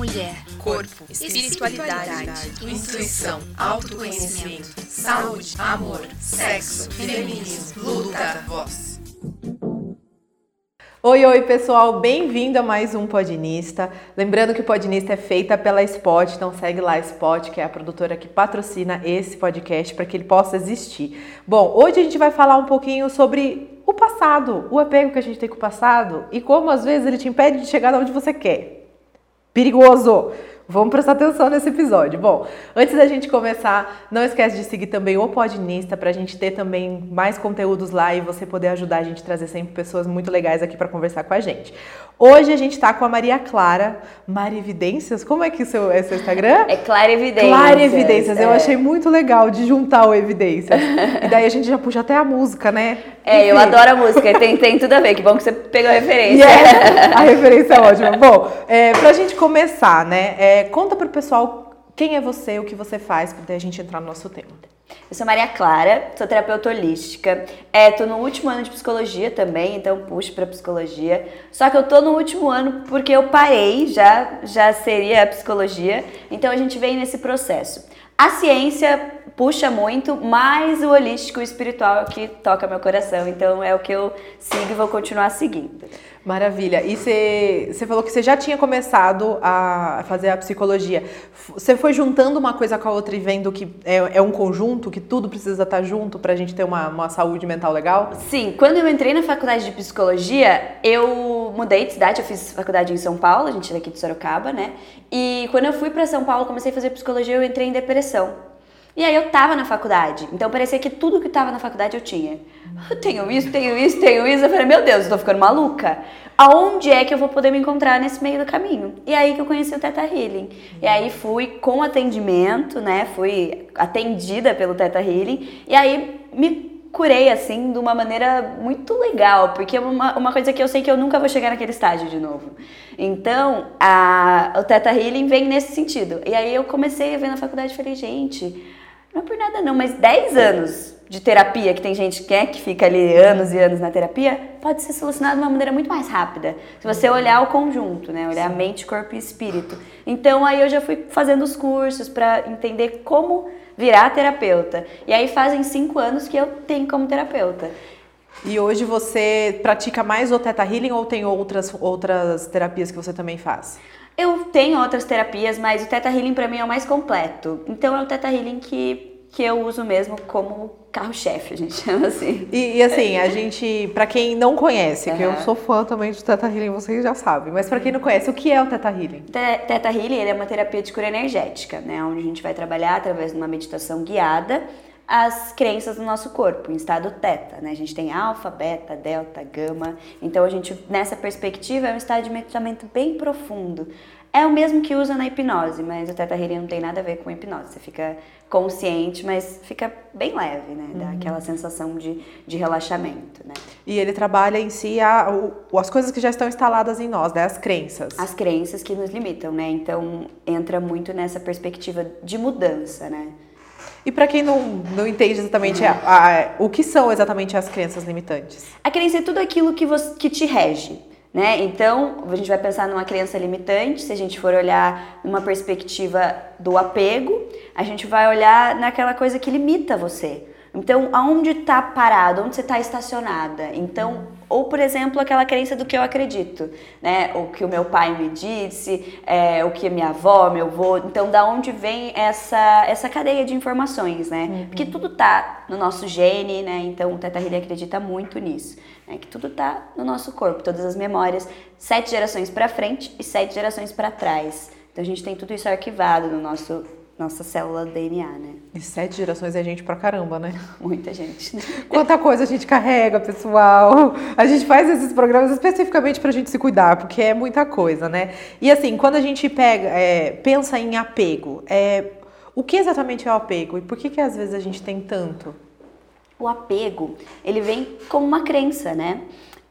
mulher, corpo, espiritualidade, intuição, autoconhecimento, saúde, amor, sexo, feminismo, luta, voz. Oi, oi pessoal, bem-vindo a mais um Podinista. Lembrando que o Podinista é feita pela Spot, então segue lá a Spot, que é a produtora que patrocina esse podcast para que ele possa existir. Bom, hoje a gente vai falar um pouquinho sobre o passado, o apego que a gente tem com o passado e como às vezes ele te impede de chegar onde você quer. Perigoso! Vamos prestar atenção nesse episódio. Bom, antes da gente começar, não esquece de seguir também o Podinista para a gente ter também mais conteúdos lá e você poder ajudar a gente a trazer sempre pessoas muito legais aqui para conversar com a gente. Hoje a gente está com a Maria Clara Marividências. Como é que seu, é seu Instagram? É Clara Evidências. Clara Evidências. É. Eu achei muito legal de juntar o Evidências. e daí a gente já puxa até a música, né? É, Enfim. eu adoro a música. Tem, tem tudo a ver. Que bom que você pegou a referência. Yeah, a referência é ótima. Bom, é, para a gente começar, né? É, conta para o pessoal quem é você, o que você faz, para a gente entrar no nosso tema. Eu sou Maria Clara, sou terapeuta holística. É, tô no último ano de psicologia também, então puxo para psicologia. Só que eu tô no último ano porque eu parei, já já seria a psicologia. Então a gente vem nesse processo. A ciência puxa muito, mas o holístico espiritual é o que toca meu coração. Então é o que eu sigo e vou continuar seguindo. Maravilha. E você falou que você já tinha começado a fazer a psicologia. Você foi juntando uma coisa com a outra e vendo que é, é um conjunto, que tudo precisa estar junto para a gente ter uma, uma saúde mental legal? Sim. Quando eu entrei na faculdade de psicologia, eu mudei de cidade. Eu fiz faculdade em São Paulo, a gente é daqui de Sorocaba, né? E quando eu fui para São Paulo, comecei a fazer psicologia, eu entrei em depressão. E aí eu tava na faculdade, então parecia que tudo que tava na faculdade eu tinha. Eu tenho isso, tenho isso, tenho isso. Eu falei, meu Deus, eu tô ficando maluca. Aonde é que eu vou poder me encontrar nesse meio do caminho? E aí que eu conheci o Teta Healing. E aí fui com atendimento, né? Fui atendida pelo Teta Healing. E aí me curei assim de uma maneira muito legal, porque é uma, uma coisa que eu sei que eu nunca vou chegar naquele estágio de novo. Então, a, o Teta Healing vem nesse sentido. E aí eu comecei a ver na faculdade e falei, gente, não é por nada não, mas 10 anos de terapia, que tem gente que quer que fica ali anos e anos na terapia, pode ser solucionado de uma maneira muito mais rápida. Se você olhar o conjunto, né? Olhar Sim. mente, corpo e espírito. Então aí eu já fui fazendo os cursos para entender como virar terapeuta. E aí fazem cinco anos que eu tenho como terapeuta. E hoje você pratica mais o Theta Healing ou tem outras, outras terapias que você também faz? Eu tenho outras terapias, mas o Theta Healing para mim é o mais completo. Então é o Theta Healing que, que eu uso mesmo como carro-chefe, a gente chama assim. E, e assim, a gente, para quem não conhece, uhum. que eu sou fã também de Theta Healing, vocês já sabem, mas para quem não conhece, o que é o Theta Healing? Theta Healing é uma terapia de cura energética, né, onde a gente vai trabalhar através de uma meditação guiada as crenças do nosso corpo, em estado teta, né? A gente tem alfa, beta, delta, gama. Então a gente, nessa perspectiva, é um estado de medicamento bem profundo. É o mesmo que usa na hipnose, mas o teta healing não tem nada a ver com hipnose. Você fica consciente, mas fica bem leve, né? Dá uhum. aquela sensação de, de relaxamento, né? E ele trabalha em si a, o, as coisas que já estão instaladas em nós, né? As crenças. As crenças que nos limitam, né? Então entra muito nessa perspectiva de mudança, né? E para quem não, não entende exatamente a, a, o que são exatamente as crenças limitantes? A crença é tudo aquilo que, você, que te rege. Né? Então, a gente vai pensar numa crença limitante, se a gente for olhar numa perspectiva do apego, a gente vai olhar naquela coisa que limita você. Então, aonde está parado, onde você está estacionada? Então, ou por exemplo, aquela crença do que eu acredito, né? O que o meu pai me disse, é, o que minha avó, meu avô. Então, da onde vem essa, essa cadeia de informações, né? Uhum. Porque tudo tá no nosso gene, né? Então, o Teta Healing acredita muito nisso, né? Que tudo tá no nosso corpo, todas as memórias, sete gerações para frente e sete gerações para trás. Então, a gente tem tudo isso arquivado no nosso nossa célula DNA, né? E sete gerações é gente pra caramba, né? Muita gente. Quanta coisa a gente carrega, pessoal. A gente faz esses programas especificamente pra gente se cuidar, porque é muita coisa, né? E assim, quando a gente pega, é, pensa em apego, é, o que exatamente é o apego e por que que às vezes a gente tem tanto? O apego, ele vem como uma crença, né?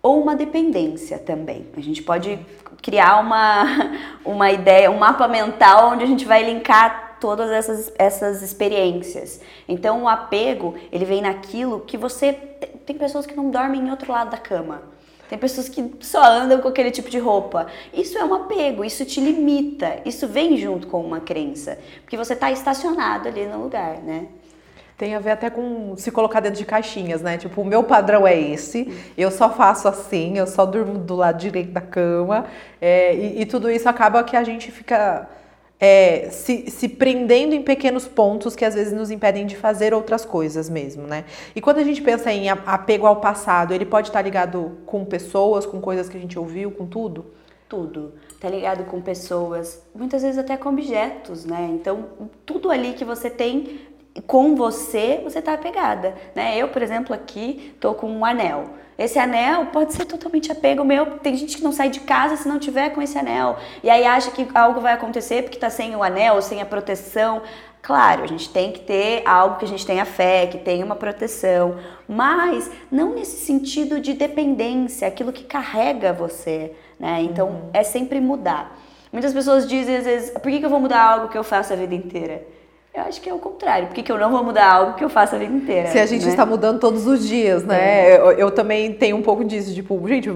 Ou uma dependência também. A gente pode criar uma, uma ideia, um mapa mental onde a gente vai linkar todas essas, essas experiências. Então, o apego, ele vem naquilo que você. Tem pessoas que não dormem em outro lado da cama. Tem pessoas que só andam com aquele tipo de roupa. Isso é um apego, isso te limita, isso vem junto com uma crença, porque você está estacionado ali no lugar, né? Tem a ver até com se colocar dentro de caixinhas, né? Tipo, o meu padrão é esse, eu só faço assim, eu só durmo do lado direito da cama, é, e, e tudo isso acaba que a gente fica é, se, se prendendo em pequenos pontos que às vezes nos impedem de fazer outras coisas mesmo, né? E quando a gente pensa em apego ao passado, ele pode estar ligado com pessoas, com coisas que a gente ouviu, com tudo? Tudo. Tá ligado com pessoas, muitas vezes até com objetos, né? Então, tudo ali que você tem com você, você tá apegada, né? Eu, por exemplo, aqui tô com um anel. Esse anel pode ser totalmente apego meu. Tem gente que não sai de casa se não tiver com esse anel. E aí acha que algo vai acontecer porque tá sem o anel, sem a proteção. Claro, a gente tem que ter algo que a gente tenha fé, que tenha uma proteção, mas não nesse sentido de dependência, aquilo que carrega você, né? Então uhum. é sempre mudar. Muitas pessoas dizem às vezes, por que, que eu vou mudar algo que eu faço a vida inteira? Eu acho que é o contrário. Por que, que eu não vou mudar algo que eu faço a vida inteira? Se a gente né? está mudando todos os dias, né? É. Eu, eu, também tenho um pouco disso, tipo, gente,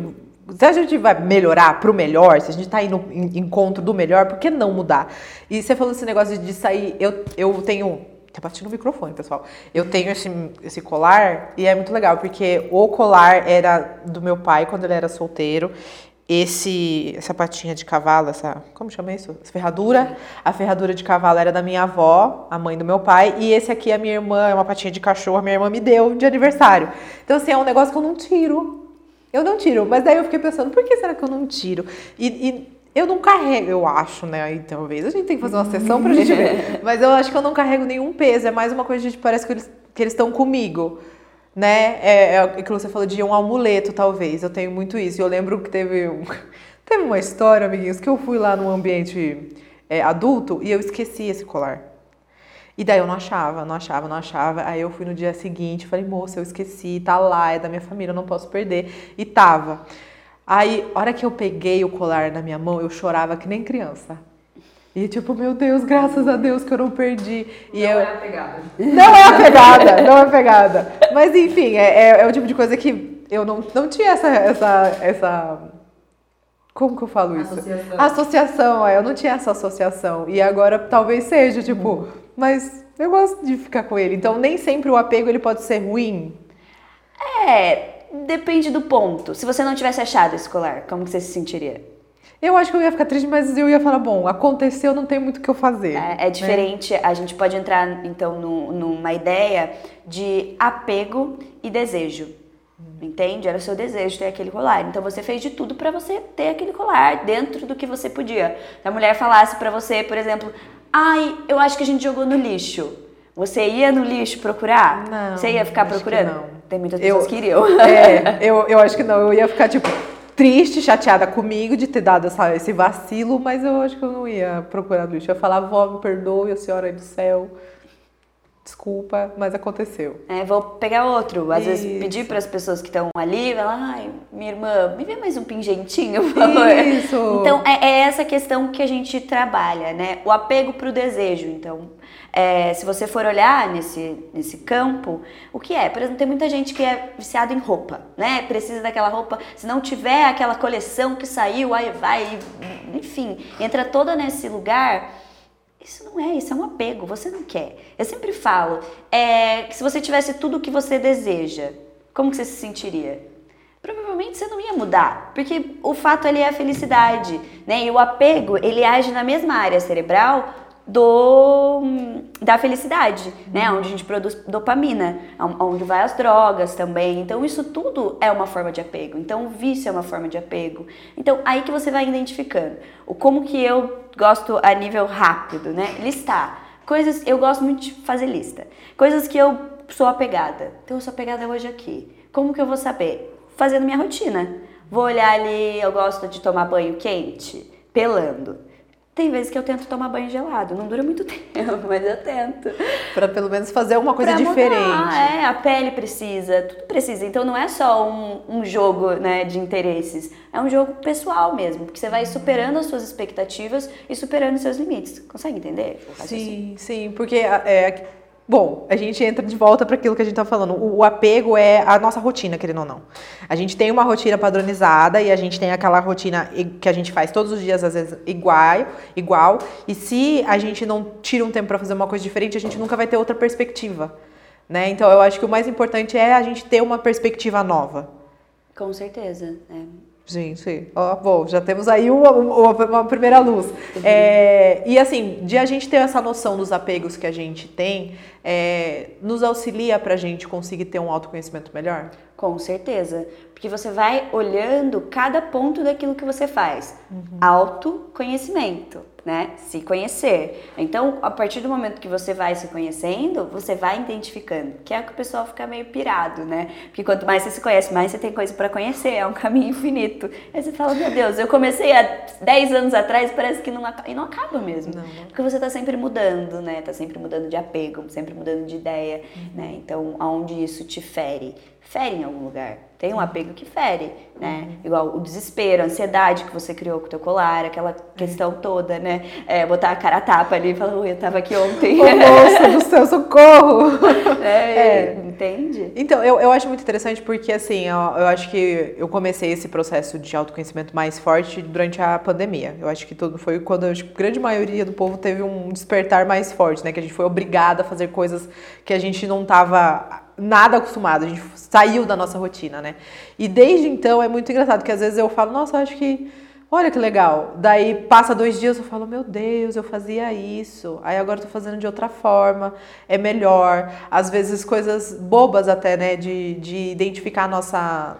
se a gente vai melhorar para o melhor, se a gente está indo em encontro do melhor, por que não mudar? E você falou esse negócio de sair, eu, eu tenho Tá batendo o microfone, pessoal. Eu tenho esse, esse colar e é muito legal, porque o colar era do meu pai quando ele era solteiro esse essa patinha de cavalo, essa como chama isso? Essa ferradura. A ferradura de cavalo era da minha avó, a mãe do meu pai, e esse aqui a minha irmã, é uma patinha de cachorro, a minha irmã me deu de aniversário. Então assim, é um negócio que eu não tiro. Eu não tiro, mas daí eu fiquei pensando, por que será que eu não tiro? E, e eu não carrego, eu acho, né? Aí talvez a gente tem que fazer uma sessão pra gente ver. Mas eu acho que eu não carrego nenhum peso, é mais uma coisa de parece que eles que eles estão comigo né? É, é aquilo que você falou de um amuleto, talvez. Eu tenho muito isso. Eu lembro que teve, um, teve uma história, amiguinhos, que eu fui lá num ambiente é, adulto e eu esqueci esse colar. E daí eu não achava, não achava, não achava. Aí eu fui no dia seguinte, falei, moça, eu esqueci, tá lá, é da minha família, eu não posso perder. E tava. Aí, hora que eu peguei o colar na minha mão, eu chorava que nem criança. E tipo, meu Deus, graças a Deus que eu não perdi. E não eu... é a pegada. Não é a pegada, não é a pegada. Mas enfim, é, é, é, o tipo de coisa que eu não, não tinha essa, essa, essa. Como que eu falo isso? Associação. Associação, é, eu não tinha essa associação. E agora talvez seja, tipo, mas eu gosto de ficar com ele. Então nem sempre o apego ele pode ser ruim. É, depende do ponto. Se você não tivesse achado esse colar, como que você se sentiria? Eu acho que eu ia ficar triste, mas eu ia falar, bom, aconteceu, não tem muito o que eu fazer. É, é diferente, né? a gente pode entrar então no, numa ideia de apego e desejo. Entende? Era o seu desejo ter aquele colar. Então você fez de tudo para você ter aquele colar dentro do que você podia. Se a mulher falasse para você, por exemplo, ai, eu acho que a gente jogou no lixo. Você ia no lixo procurar? Não. Você ia ficar procurando? não. Tem muitas pessoas eu, que iriam. É, eu, eu acho que não. Eu ia ficar tipo, triste, chateada comigo de ter dado essa, esse vacilo, mas eu acho que eu não ia procurar lixo. Eu ia falar, vó, me perdoe, a senhora aí do céu. Desculpa, mas aconteceu. É, vou pegar outro. Às Isso. vezes pedir para as pessoas que estão ali, falar, ai, minha irmã, me vê mais um pingentinho, por favor. Isso. Então, é, é essa questão que a gente trabalha, né? O apego para o desejo. Então, é, se você for olhar nesse, nesse campo, o que é? Por exemplo, tem muita gente que é viciada em roupa, né? Precisa daquela roupa, se não tiver aquela coleção que saiu, aí vai, enfim, entra toda nesse lugar. Isso não é, isso é um apego, você não quer. Eu sempre falo é, que se você tivesse tudo o que você deseja, como que você se sentiria? provavelmente você não ia mudar, porque o fato ali é a felicidade, né? E o apego, ele age na mesma área cerebral do da felicidade, né? Onde a gente produz dopamina, onde vai as drogas também. Então isso tudo é uma forma de apego. Então o vício é uma forma de apego. Então aí que você vai identificando o como que eu gosto a nível rápido, né? Listar coisas. Eu gosto muito de fazer lista. Coisas que eu sou apegada. Então eu sou apegada hoje aqui. Como que eu vou saber? Fazendo minha rotina. Vou olhar ali. Eu gosto de tomar banho quente, pelando. Tem vezes que eu tento tomar banho gelado, não dura muito tempo, mas eu tento. Para pelo menos fazer alguma coisa pra diferente. Mudar, é, a pele precisa, tudo precisa. Então não é só um, um jogo né, de interesses, é um jogo pessoal mesmo, porque você vai superando as suas expectativas e superando os seus limites. Consegue entender? Sim, sim, porque é, Bom, a gente entra de volta para aquilo que a gente está falando. O, o, apego é a nossa rotina, querendo ou não. A gente tem uma rotina padronizada e a gente tem aquela rotina que a gente faz todos os dias, às vezes, igual, igual. E se a gente não tira um tempo para fazer uma coisa diferente, a gente nunca vai ter outra perspectiva. Né? Então, eu acho que o mais importante é a gente ter uma perspectiva nova. Com certeza. É. Sim. Ó, bom, já temos aí uma, uma, uma primeira luz. Uhum. É, e assim, de a gente ter essa noção dos apegos que a gente tem, é, nos auxilia para a gente conseguir ter um autoconhecimento melhor? Com certeza. Porque você vai olhando cada ponto daquilo que você faz. Uhum. Autoconhecimento né? Se conhecer. Então, a partir do momento que você vai se conhecendo, você vai identificando, que é o que o pessoal fica meio pirado, né? Porque quanto mais você se conhece, mais você tem coisa para conhecer, é um caminho infinito. Aí você fala, meu Deus, eu comecei há 10 anos atrás, parece que não acaba, e não acaba mesmo. Não, não. Porque você tá sempre mudando, né? Tá sempre mudando de apego, sempre mudando de ideia, uhum. né? Então, aonde isso te fere? Fere em algum lugar tem um apego que fere, né? Uhum. Igual o desespero, a ansiedade que você criou com o teu colar, aquela questão toda, né? É, botar a cara a tapa ali e falar, ui, eu tava aqui ontem. Ô, moça do céu, socorro! É, é. Entende? Então, eu, eu acho muito interessante porque, assim, eu, eu acho que eu comecei esse processo de autoconhecimento mais forte durante a pandemia. Eu acho que tudo foi quando a grande maioria do povo teve um despertar mais forte, né? Que a gente foi obrigada a fazer coisas que a gente não tava nada acostumado, a gente saiu da nossa rotina, né? E desde então é muito engraçado, que às vezes eu falo, nossa, acho que, olha que legal. Daí passa dois dias eu falo, meu Deus, eu fazia isso, aí agora eu tô fazendo de outra forma, é melhor. Às vezes coisas bobas até, né, de, de identificar a nossa.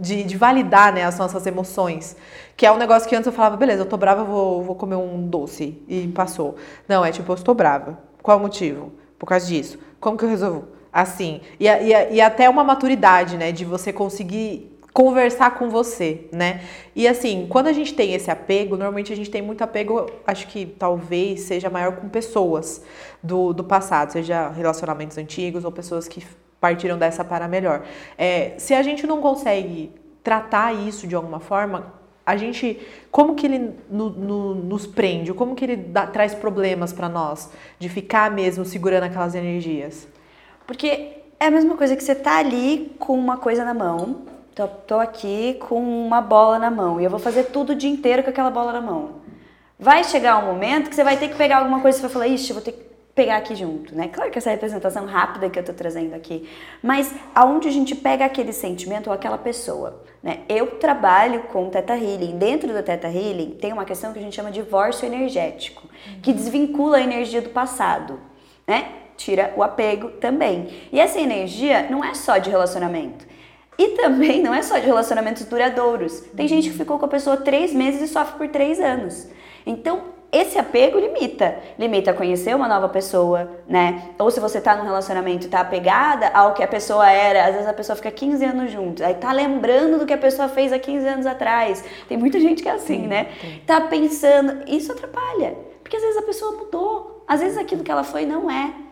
De, de validar né, as nossas emoções. Que é um negócio que antes eu falava, beleza, eu tô brava, eu vou, vou comer um doce. E passou. Não, é tipo, eu estou brava. Qual o motivo? Por causa disso. Como que eu resolvo? Assim, e, e, e até uma maturidade, né, de você conseguir conversar com você, né? E assim, quando a gente tem esse apego, normalmente a gente tem muito apego, acho que talvez seja maior com pessoas do, do passado, seja relacionamentos antigos ou pessoas que partiram dessa para melhor. É, se a gente não consegue tratar isso de alguma forma, a gente, como que ele no, no, nos prende, como que ele dá, traz problemas para nós, de ficar mesmo segurando aquelas energias? Porque é a mesma coisa que você tá ali com uma coisa na mão, tô, tô aqui com uma bola na mão e eu vou fazer tudo o dia inteiro com aquela bola na mão. Vai chegar um momento que você vai ter que pegar alguma coisa e vai falar, ixi, eu vou ter que pegar aqui junto, né? Claro que essa representação rápida que eu tô trazendo aqui, mas aonde a gente pega aquele sentimento ou aquela pessoa, né? Eu trabalho com Teta Healing. Dentro do Teta Healing tem uma questão que a gente chama de divórcio energético, que desvincula a energia do passado, né? Tira o apego também. E essa energia não é só de relacionamento. E também não é só de relacionamentos duradouros. Tem gente que ficou com a pessoa três meses e sofre por três anos. Então, esse apego limita. Limita conhecer uma nova pessoa, né? Ou se você tá num relacionamento e tá apegada ao que a pessoa era, às vezes a pessoa fica 15 anos junto, aí tá lembrando do que a pessoa fez há 15 anos atrás. Tem muita gente que é assim, sim, né? Sim. Tá pensando. Isso atrapalha. Porque às vezes a pessoa mudou. Às vezes aquilo que ela foi não é.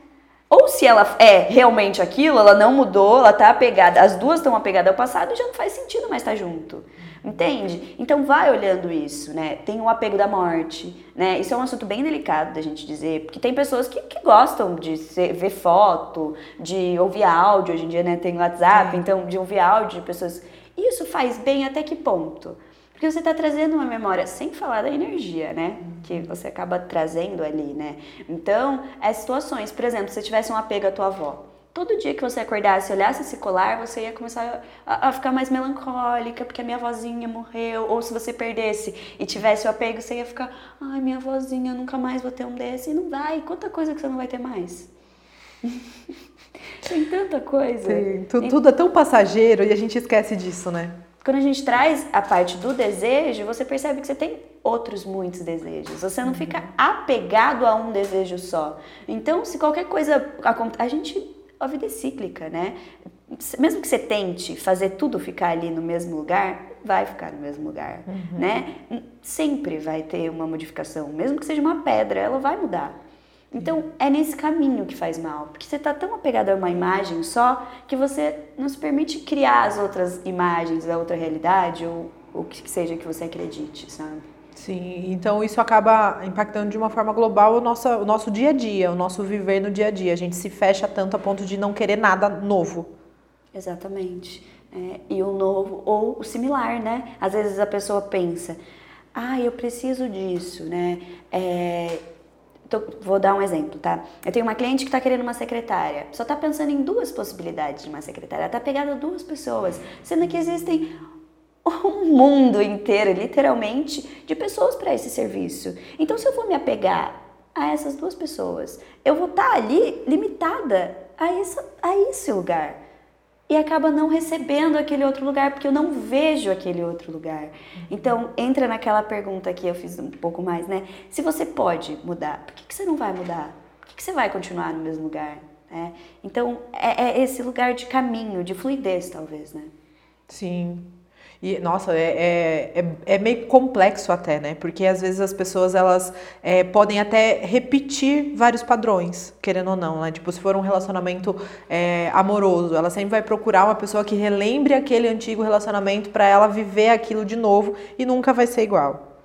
Ou se ela é realmente aquilo, ela não mudou, ela tá apegada, as duas estão apegadas ao passado e já não faz sentido mais estar tá junto. Entende? Então vai olhando isso, né? Tem o apego da morte, né? Isso é um assunto bem delicado da gente dizer, porque tem pessoas que, que gostam de ser, ver foto, de ouvir áudio, hoje em dia né, tem WhatsApp, é. então de ouvir áudio de pessoas. Isso faz bem até que ponto? Porque você está trazendo uma memória, sem falar da energia, né? Que você acaba trazendo ali, né? Então, é situações, por exemplo, se você tivesse um apego à tua avó, todo dia que você acordasse e olhasse esse colar, você ia começar a, a, ficar mais melancólica, porque a minha vozinha morreu. Ou se você perdesse e tivesse o apego, você ia ficar, ai, minha vozinha, nunca mais vou ter um desse. E não vai. Quanta coisa que você não vai ter mais? Tem tanta coisa. Sim, tudo, tudo é tão passageiro e a gente esquece disso, né? Quando a gente traz a parte do desejo, você percebe que você tem outros muitos desejos. Você não fica apegado a um desejo só. Então, se qualquer coisa acontece, a gente a vida é cíclica, né? Mesmo que você tente fazer tudo ficar ali no mesmo lugar, vai ficar no mesmo lugar, uhum. né? Sempre vai ter uma modificação, mesmo que seja uma pedra, ela vai mudar. Então, é nesse caminho que faz mal, porque você está tão apegado a uma imagem só que você não se permite criar as outras imagens da outra realidade ou o que seja que você acredite, sabe? Sim, então isso acaba impactando de uma forma global o nosso, o nosso dia a dia, o nosso viver no dia a dia. A gente se fecha tanto a ponto de não querer nada novo. Exatamente. É, e o novo, ou o similar, né? Às vezes a pessoa pensa, ah, eu preciso disso, né? É, tô, vou dar um exemplo, tá? Eu tenho uma cliente que está querendo uma secretária, só está pensando em duas possibilidades de uma secretária, está pegada a duas pessoas, sendo que existem um mundo inteiro, literalmente, de pessoas para esse serviço. Então, se eu vou me apegar a essas duas pessoas, eu vou estar tá ali limitada a, essa, a esse lugar e acaba não recebendo aquele outro lugar porque eu não vejo aquele outro lugar. Então, entra naquela pergunta que eu fiz um pouco mais, né? Se você pode mudar, por que, que você não vai mudar? Por que, que você vai continuar no mesmo lugar? É, então, é, é esse lugar de caminho, de fluidez, talvez, né? Sim, e, nossa, é, é, é, é, meio complexo até, né? Porque às vezes as pessoas, elas é, podem até repetir vários padrões, querendo ou não, né? Tipo, se for um relacionamento é, amoroso, ela sempre vai procurar uma pessoa que relembre aquele antigo relacionamento para ela viver aquilo de novo e nunca vai ser igual.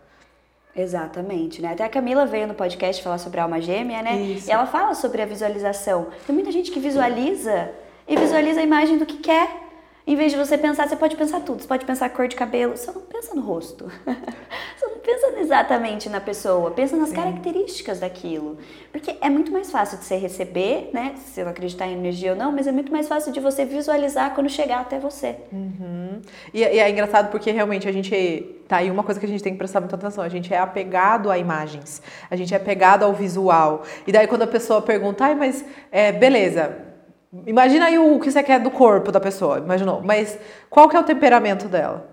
Exatamente, né? Até a Camila veio no podcast falar sobre a alma gêmea, né? Isso. E ela fala sobre a visualização. Tem muita gente que visualiza e visualiza a imagem do que quer. Em vez de você pensar, você pode pensar tudo. Você pode pensar cor de cabelo, você não pensa no rosto. você não pensa exatamente na pessoa, pensa nas Sim. características daquilo. Porque é muito mais fácil de você receber, né? Se você não acreditar em energia ou não, mas é muito mais fácil de você visualizar quando chegar até você. Uhum. E, e, é engraçado porque realmente a gente. Tá aí uma coisa que a gente tem que prestar muita atenção. A gente é apegado a imagens, a gente é apegado ao visual. E daí quando a pessoa pergunta, ai, mas é, beleza Imagina aí o que você quer do corpo da pessoa, imaginou. Mas qual que é o temperamento dela?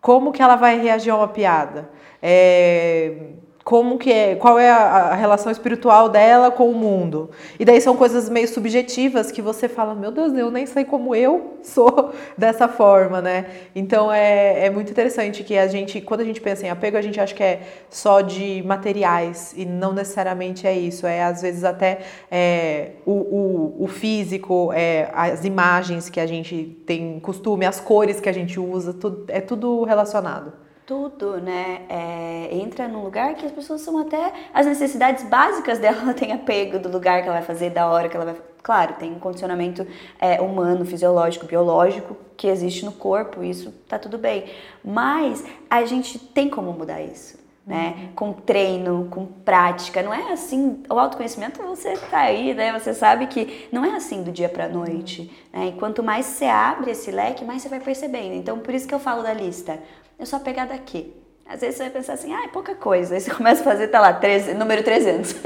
Como que ela vai reagir a uma piada? É, como que é, qual é a, a, relação espiritual dela com o mundo. E daí são coisas meio subjetivas que você fala, meu Deus, eu nem sei como eu sou dessa forma, né? Então é, é muito interessante que a gente, quando a gente pensa em apego, a gente acha que é só de materiais e não necessariamente é isso. É às vezes até é, o, o, o físico, é, as imagens que a gente tem costume, as cores que a gente usa, tudo, é tudo relacionado tudo, né? É, entra num lugar que as pessoas são até. As necessidades básicas dela tem apego do lugar que ela vai fazer, da hora que ela vai. Claro, tem um condicionamento é, humano, fisiológico, biológico que existe no corpo, isso tá tudo bem. Mas a gente tem como mudar isso. Né? Uhum. Com treino, com prática, não é assim. O autoconhecimento você tá aí, né? Você sabe que não é assim do dia para noite. Né? E quanto mais você abre esse leque, mais você vai percebendo. Então, por isso que eu falo da lista eu sou apegada aqui. Às vezes você vai pensar assim, ah, é pouca coisa. Aí você começa a fazer, tá lá, 13, número 300.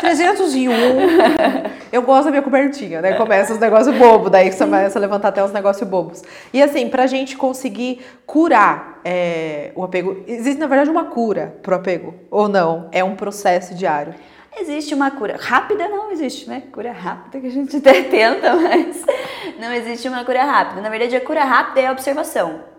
301. Eu gosto da minha cobertinha, né? Começa os negócios bobos, daí você começa a levantar até os negócios bobos. E assim, pra gente conseguir curar é, o apego, existe na verdade uma cura pro apego, ou não? É um processo diário. Existe uma cura rápida, não existe, né? Cura rápida que a gente até tenta, mas não existe uma cura rápida. Na verdade, a cura rápida é a observação.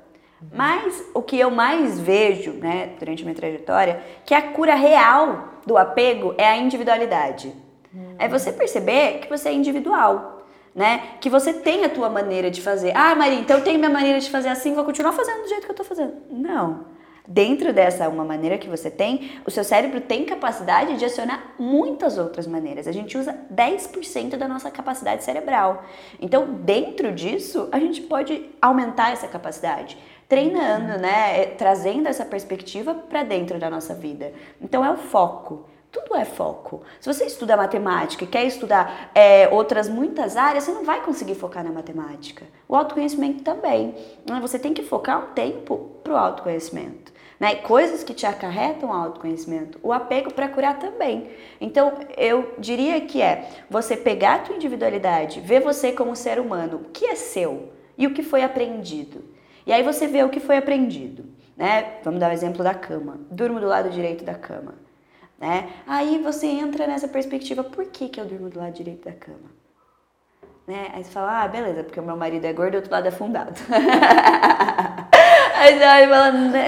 Mas o que eu mais vejo, né, durante minha trajetória, que a cura real do apego é a individualidade. Hum. É você perceber que você é individual, né? Que você tem a tua maneira de fazer. Ah, Maria, então eu tenho minha maneira de fazer assim, vou continuar fazendo do jeito que eu tô fazendo. Não. Dentro dessa uma maneira que você tem, o seu cérebro tem capacidade de acionar muitas outras maneiras. A gente usa 10% da nossa capacidade cerebral. Então, dentro disso, a gente pode aumentar essa capacidade treinando, né? É, trazendo essa perspectiva para dentro da nossa vida. Então é o foco. Tudo é foco. Se você estuda matemática e quer estudar é, outras muitas áreas, você não vai conseguir focar na matemática. O autoconhecimento também. Né? Você tem que focar um tempo para o autoconhecimento. Né? Coisas que te acarretam ao autoconhecimento. O apego para curar também. Então, eu diria que é você pegar a tua individualidade, ver você como ser humano, o que é seu e o que foi aprendido. E aí você vê o que foi aprendido, né? Vamos dar o exemplo da cama. Durmo do lado direito da cama, né? Aí você entra nessa perspectiva, por que, que eu durmo do lado direito da cama? Né? Aí você fala, ah, beleza, porque o meu marido é gordo e o outro lado é fundado. Aí, aí,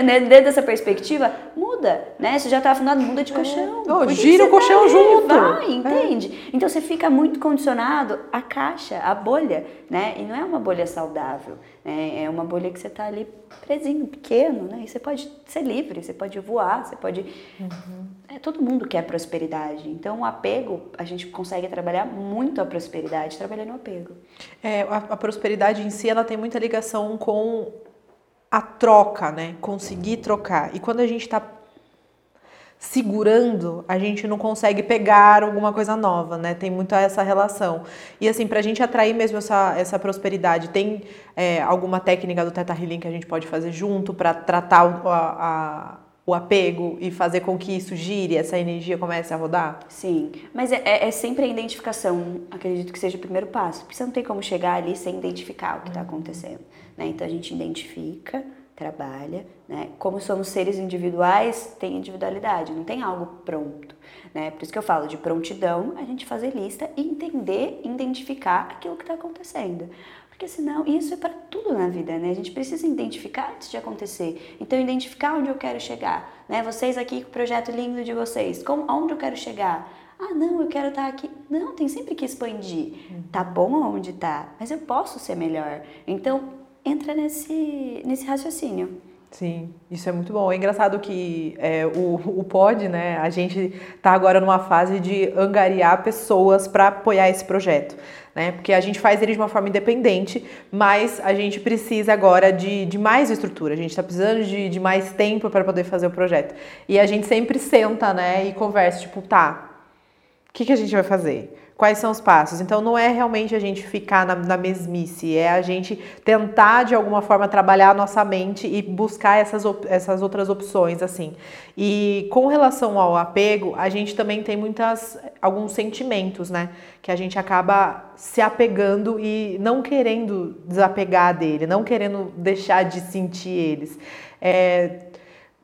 né, dentro dessa perspectiva, muda, né? Você já está afundado, muda de é. colchão. Não, gira o colchão tá junto. Vai, entende? É. Então você fica muito condicionado à caixa, à bolha, né? E não é uma bolha saudável, né? É uma bolha que você está ali presinho, pequeno, né? E você pode ser livre, você pode voar, você pode... Uhum. É, todo mundo quer prosperidade. Então o apego, a gente consegue trabalhar muito a prosperidade trabalhando o apego. É, a, a prosperidade em si, ela tem muita ligação com a troca, né? Conseguir trocar. E quando a gente está segurando, a gente não consegue pegar alguma coisa nova, né? Tem muito essa relação. E assim, para a gente atrair mesmo essa, essa prosperidade, tem é, alguma técnica do Teta Healing que a gente pode fazer junto para tratar o, a, a, o apego e fazer com que isso gire, essa energia comece a rodar? Sim, mas é, é, é sempre a identificação, acredito que seja o primeiro passo, porque você não tem como chegar ali sem identificar o que está uhum. acontecendo. Né? Então a gente identifica, trabalha, né? Como somos seres individuais, tem individualidade, não tem algo pronto, né? Por isso que eu falo de prontidão, a gente fazer lista e entender, identificar aquilo que está acontecendo. Porque senão, isso é para tudo na vida, né? A gente precisa identificar antes de acontecer. Então, identificar onde eu quero chegar, né? Vocês aqui com o projeto lindo de vocês, como, onde eu quero chegar? Ah, não, eu quero estar tá aqui. Não, tem sempre que expandir. Tá bom onde tá, mas eu posso ser melhor. Então, entra nesse, nesse raciocínio. Sim, isso é muito bom. É engraçado que é, o, o POD, né, a gente está agora numa fase de angariar pessoas para apoiar esse projeto. Né? Porque a gente faz ele de uma forma independente, mas a gente precisa agora de, de mais estrutura, a gente está precisando de, de mais tempo para poder fazer o projeto. E a gente sempre senta né, e conversa, tipo, tá, o que, que a gente vai fazer? Quais são os passos. Então não é realmente a gente ficar na, na, mesmice, é a gente tentar de alguma forma trabalhar a nossa mente e buscar essas, essas outras opções assim. E com relação ao apego, a gente também tem muitas alguns sentimentos, né, que a gente acaba se apegando e não querendo desapegar dele, não querendo deixar de sentir eles. É,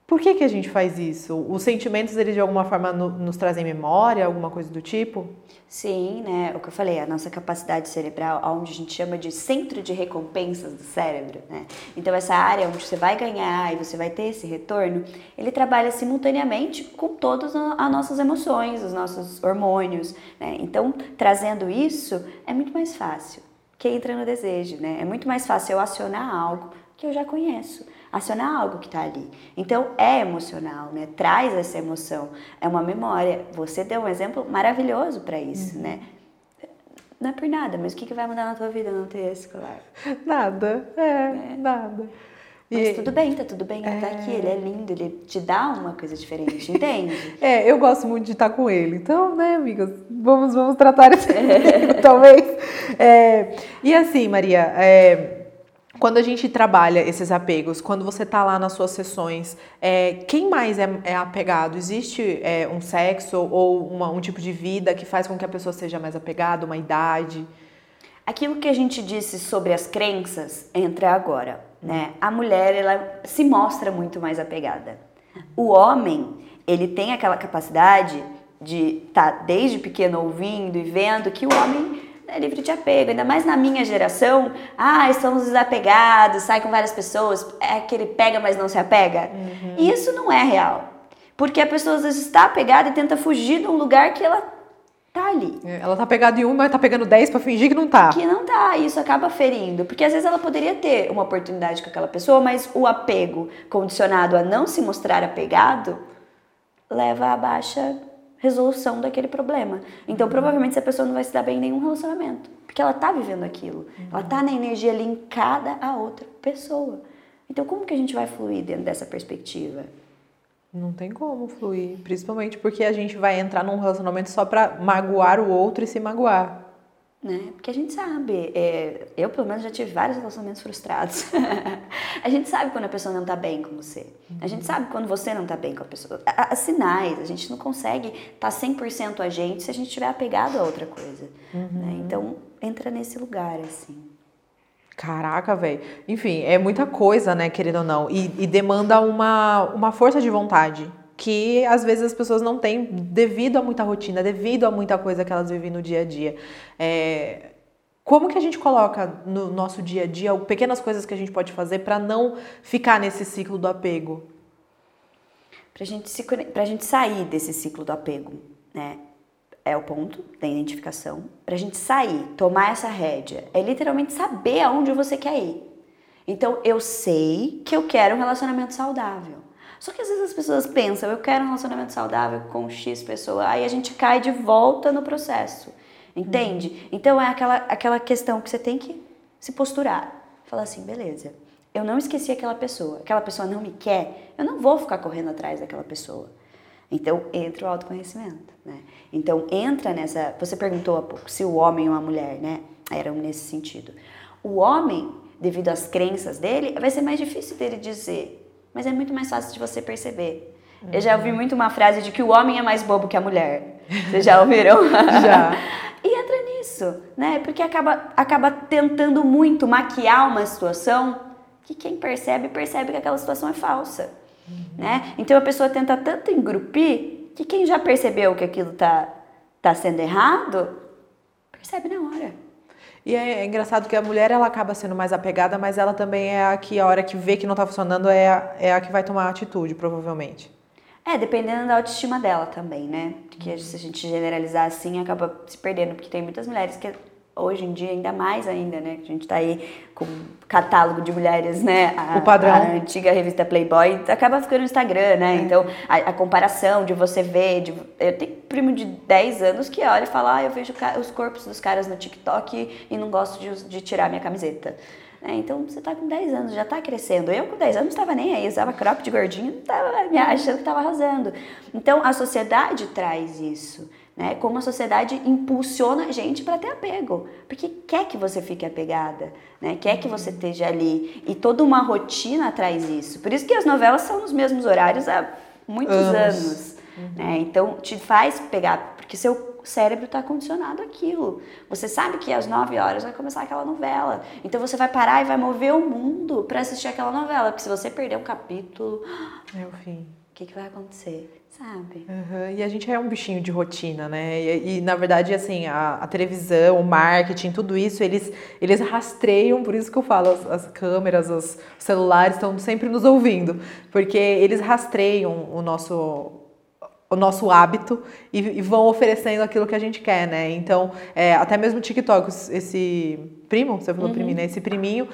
por que, que a gente faz isso? Os sentimentos, eles de alguma forma no, nos trazem memória, alguma coisa do tipo? Sim, né? O que eu falei, a nossa capacidade cerebral, onde a gente chama de centro de recompensas do cérebro, né? Então, essa área onde você vai ganhar e você vai ter esse retorno, ele trabalha simultaneamente com todas as nossas emoções, os nossos hormônios, né? Então, trazendo isso, é muito mais fácil que entra no desejo, né? É muito mais fácil eu acionar algo que eu já conheço acionar algo que está ali. Então é emocional, né? Traz essa emoção, é uma memória. Você deu um exemplo maravilhoso para isso, uhum. né? Não é por nada, mas o que, que vai mudar na tua vida não ter esse colar? Nada, é, é. nada. Mas e, tudo bem, tá tudo bem, ele é... tá aqui, ele é lindo, ele te dá uma coisa diferente, entende? é, eu gosto muito de estar com ele, então, né, amigas, vamos, vamos tratar esse talvez. É, e assim, Maria, é, quando a gente trabalha esses apegos, quando você está lá nas suas sessões, é, quem mais é, é apegado? Existe é, um sexo ou uma, um tipo de vida que faz com que a pessoa seja mais apegada, uma idade? Aquilo que a gente disse sobre as crenças entra agora, né? A mulher ela se mostra muito mais apegada. O homem ele tem aquela capacidade de estar tá desde pequeno ouvindo e vendo que o homem é livre de apego. Ainda mais na minha geração, ah, estamos desapegados, sai com várias pessoas, é aquele pega, mas não se apega. Uhum. Isso não é real. Porque a pessoa às vezes está apegada e tenta fugir de um lugar que ela tá ali. É, ela tá pegada em um, mas tá pegando dez para fingir que não tá. Que não tá, isso acaba ferindo. Porque às vezes ela poderia ter uma oportunidade com aquela pessoa, mas o apego condicionado a não se mostrar apegado leva a baixa resolução daquele problema. Então, uhum. provavelmente, essa pessoa não vai se dar bem em nenhum relacionamento, porque ela está vivendo aquilo. Uhum. Ela está na energia linkada a outra pessoa. Então, como que a gente vai fluir dentro dessa perspectiva? Não tem como fluir, principalmente porque a gente vai entrar num relacionamento só para magoar o outro e se magoar né? Porque a gente sabe, é, eu pelo menos já tive vários relacionamentos frustrados. a gente sabe quando a pessoa não tá bem com você. A gente sabe quando você não tá bem com a pessoa. Há sinais, a gente não consegue estar tá 100% a gente se a gente estiver apegado a outra coisa. Uhum. Né? Então, entra nesse lugar, assim. Caraca, velho. Enfim, é muita coisa, né, querido ou não. E, e demanda uma, uma força de vontade que às vezes as pessoas não têm devido a muita rotina, devido a muita coisa que elas vivem no dia a dia. É, como que a gente coloca no nosso dia a dia pequenas coisas que a gente pode fazer para não ficar nesse ciclo do apego? Para gente se, a gente sair desse ciclo do apego, né? É o ponto da identificação. Para a gente sair, tomar essa rédea, é literalmente saber aonde você quer ir. Então, eu sei que eu quero um relacionamento saudável. Só que às vezes as pessoas pensam, eu quero um relacionamento saudável com X pessoa, aí a gente cai de volta no processo. Entende? Uhum. Então é aquela, aquela questão que você tem que se posturar. Falar assim, beleza, eu não esqueci aquela pessoa, aquela pessoa não me quer, eu não vou ficar correndo atrás daquela pessoa. Então entra o autoconhecimento, né? Então entra nessa. Você perguntou há pouco se o homem ou a mulher, né? Eram nesse sentido. O homem, devido às crenças dele, vai ser mais difícil dele dizer, mas é muito mais fácil de você perceber. Uhum. Eu já ouvi muito uma frase de que o homem é mais bobo que a mulher. Vocês já ouviram? já. E entra nisso, né? Porque acaba, acaba tentando muito maquiar uma situação que quem percebe, percebe que aquela situação é falsa, uhum. né? Então a pessoa tenta tanto engrupir que quem já percebeu que aquilo tá, tá sendo errado, percebe na hora. E é engraçado que a mulher ela acaba sendo mais apegada, mas ela também é a que a hora que vê que não está funcionando é a, é a que vai tomar atitude, provavelmente. É, dependendo da autoestima dela também, né? Porque se a gente generalizar assim, acaba se perdendo, porque tem muitas mulheres que hoje em dia ainda mais ainda, né? A gente tá aí com um catálogo de mulheres, né? A, o padrão. A antiga revista Playboy acaba ficando no Instagram, né? É. Então, a, a, comparação de você ver... De, eu tenho primo de 10 anos que olha e fala, ah, eu vejo os corpos dos caras no TikTok e não gosto de, de tirar minha camiseta. Né? Então você está com 10 anos, já está crescendo. Eu com 10 anos não estava nem aí, usava crop de gordinho, não estava me achando que estava arrasando. Então a sociedade traz isso. Né? Como a sociedade impulsiona a gente para ter apego, porque quer que você fique apegada, né? quer que você esteja ali. E toda uma rotina traz isso. Por isso que as novelas são nos mesmos horários há muitos anos. anos uhum. né? Então te faz pegar, porque seu cérebro está condicionado àquilo. Você sabe que às 9 horas vai começar aquela novela. Então você vai parar e vai mover o mundo para assistir aquela novela. Porque se você perder um capítulo. É o fim. O que, que vai acontecer? Sabe? Uhum. E a gente é um bichinho de rotina, né? E, e na verdade, assim, a, a, televisão, o marketing, tudo isso, eles, eles rastreiam, por isso que eu falo, as, as câmeras, os celulares estão sempre nos ouvindo, porque eles rastreiam o nosso o nosso hábito e, e, vão oferecendo aquilo que a gente quer, né? Então, é, até mesmo o TikTok, esse primo, você falou uhum. priminho, né? Esse priminho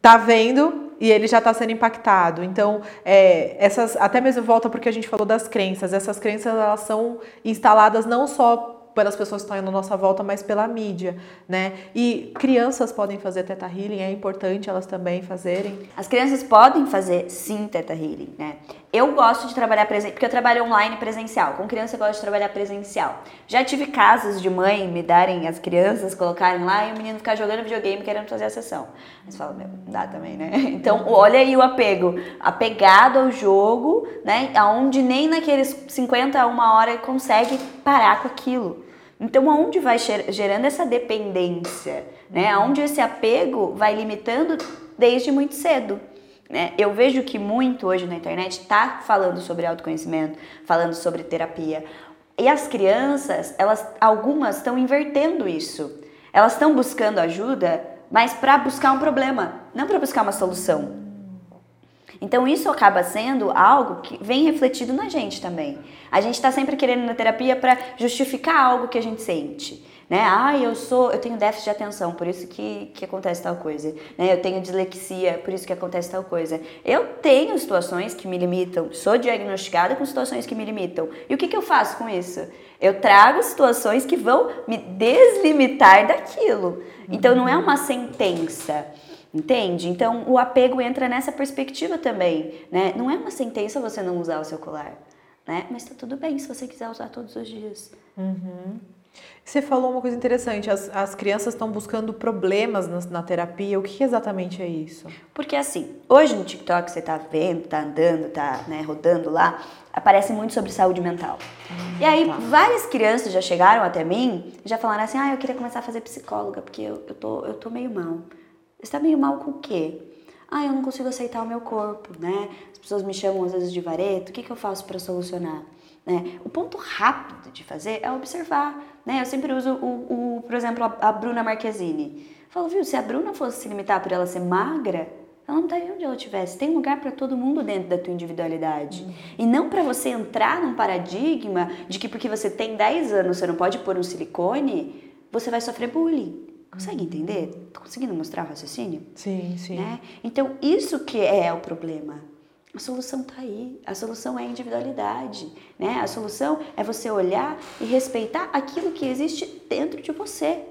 tá vendo e ele já está sendo impactado. Então, é, essas até mesmo volta porque a gente falou das crenças. Essas crenças elas são instaladas não só pelas pessoas que estão na nossa volta, mas pela mídia, né? E crianças podem fazer teta healing, é importante elas também fazerem. As crianças podem fazer sim teta healing, né? Eu gosto de trabalhar presencial, porque eu trabalho online presencial. Com criança eu gosto de trabalhar presencial. Já tive casos de mãe me darem as crianças, colocarem lá e o menino ficar jogando videogame querendo fazer a sessão. Mas fala, meu, dá também, né? Então, olha aí o apego. Apegado ao jogo, né? Aonde nem naqueles 50 a uma hora consegue parar com aquilo. Então, aonde vai gerando essa dependência, né? Aonde esse apego vai limitando desde muito cedo. Né? Eu vejo que muito hoje na internet está falando sobre autoconhecimento, falando sobre terapia. E as crianças, elas, algumas estão invertendo isso. Elas estão buscando ajuda, mas para buscar um problema, não para buscar uma solução. Então isso acaba sendo algo que vem refletido na gente também. A gente está sempre querendo na terapia para justificar algo que a gente sente. Né? Ah, eu sou, eu tenho déficit de atenção, por isso que, que acontece tal coisa. Né? Eu tenho dislexia, por isso que acontece tal coisa. Eu tenho situações que me limitam, sou diagnosticada com situações que me limitam. E o que, que eu faço com isso? Eu trago situações que vão me deslimitar daquilo. Então não é uma sentença. Entende? Então o apego entra nessa perspectiva também, né? Não é uma sentença você não usar o seu colar, né? Mas tá tudo bem se você quiser usar todos os dias. Uhum. Você falou uma coisa interessante, as, as crianças estão buscando problemas na, na, terapia. O que exatamente é isso? Porque assim, hoje no TikTok você tá vendo, tá andando, tá né, rodando lá, aparece muito sobre saúde mental. Hum, e aí, tá. várias crianças já chegaram até mim e já falaram assim: ah, eu queria começar a fazer psicóloga, porque eu, eu, tô, eu tô meio mal. Você tá meio mal com o quê? Ah, eu não consigo aceitar o meu corpo, né? As pessoas me chamam às vezes de vareto, o que, que eu faço para solucionar? Né? O ponto rápido de fazer é observar. Né? Eu sempre uso, o, o por exemplo, a, a Bruna Marquezine. Eu falo, viu, se a Bruna fosse se limitar por ela ser magra, ela não estaria onde ela estivesse. Tem lugar para todo mundo dentro da tua individualidade. Uhum. E não para você entrar num paradigma de que porque você tem 10 anos você não pode pôr um silicone, você vai sofrer bullying. Consegue entender? Tô conseguindo mostrar o raciocínio? Sim, sim. Né? Então, isso que é o problema. A solução está aí. A solução é a individualidade. Né? A solução é você olhar e respeitar aquilo que existe dentro de você.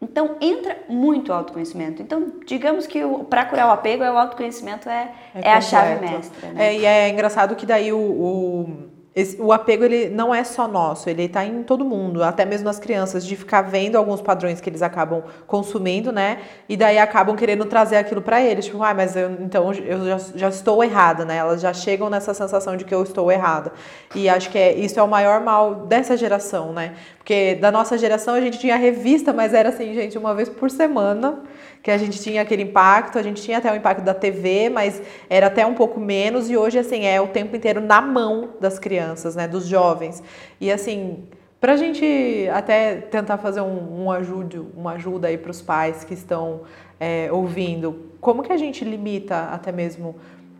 Então entra muito autoconhecimento. Então, digamos que para curar o apego, é o autoconhecimento é, é, é a chave mestra. Né? É, e é engraçado que daí o, o esse, o apego ele não é só nosso, ele está em todo mundo, até mesmo nas crianças, de ficar vendo alguns padrões que eles acabam consumindo, né? E daí acabam querendo trazer aquilo para eles, tipo, ah, mas eu, então eu já, já, estou errada, né? Elas já chegam nessa sensação de que eu estou errada. E acho que é, isso é o maior mal dessa geração, né? Porque da nossa geração a gente tinha revista, mas era assim, gente, uma vez por semana que a gente tinha aquele impacto, a gente tinha até o impacto da TV, mas era até um pouco menos, e hoje, assim, é o tempo inteiro na mão das crianças, né, dos jovens. E, assim, para a gente até tentar fazer um, um uma ajuda aí para os pais que estão é, ouvindo, como que a gente limita até mesmo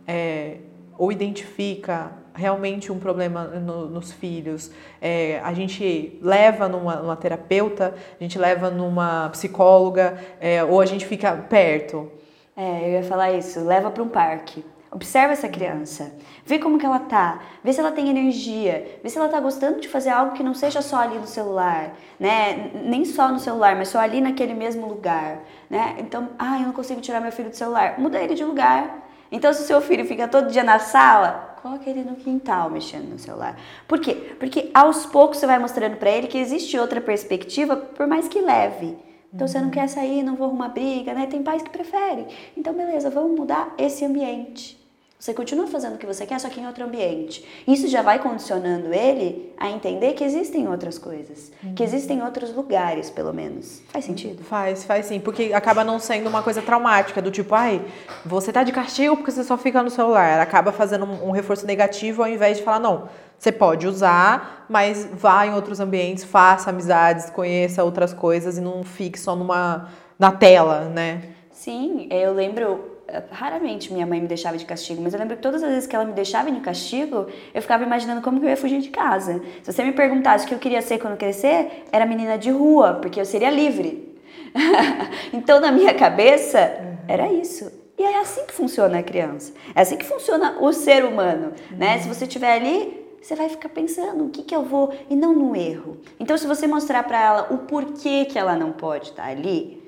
é, ou identifica realmente um problema no, nos filhos, é, a gente leva numa, numa, terapeuta, a gente leva numa psicóloga, é, ou a gente fica perto? É, eu ia falar isso, leva para um parque. Observa essa criança, vê como que ela tá, vê se ela tem energia, vê se ela tá gostando de fazer algo que não seja só ali no celular, né? Nem só no celular, mas só ali naquele mesmo lugar, né? Então, ah, eu não consigo tirar meu filho do celular, muda ele de lugar. Então, se o seu filho fica todo dia na sala, coloca ele no quintal mexendo no celular. Por quê? Porque aos poucos você vai mostrando para ele que existe outra perspectiva, por mais que leve. Então uhum. você não uhum. quer sair, não vou arrumar briga, né? Tem pais que preferem. Então beleza, vamos mudar esse ambiente. Você continua fazendo o que você quer, só que em outro ambiente. Isso já vai condicionando ele a entender que existem outras coisas, uhum. que existem outros lugares, pelo menos. Faz sentido? Faz, faz sim, porque acaba não sendo uma coisa traumática, do tipo, ai, você tá de castigo porque você só fica no celular. Acaba fazendo um, um reforço negativo ao invés de falar, não, você pode usar, mas vá em outros ambientes, faça amizades, conheça outras coisas e não fique só numa na tela, né? Sim, eu lembro raramente minha mãe me deixava de castigo, mas eu lembro que todas as vezes que ela me deixava de castigo, eu ficava imaginando como que eu ia fugir de casa. Se você me perguntasse o que eu queria ser quando crescer, era menina de rua, porque eu seria livre. então, na minha cabeça, uhum. era isso. E é assim que funciona a criança. É assim que funciona o ser humano, uhum. né? Se você estiver ali, você vai ficar pensando o que, que eu vou e não no erro. Então, se você mostrar para ela o porquê que ela não pode estar ali,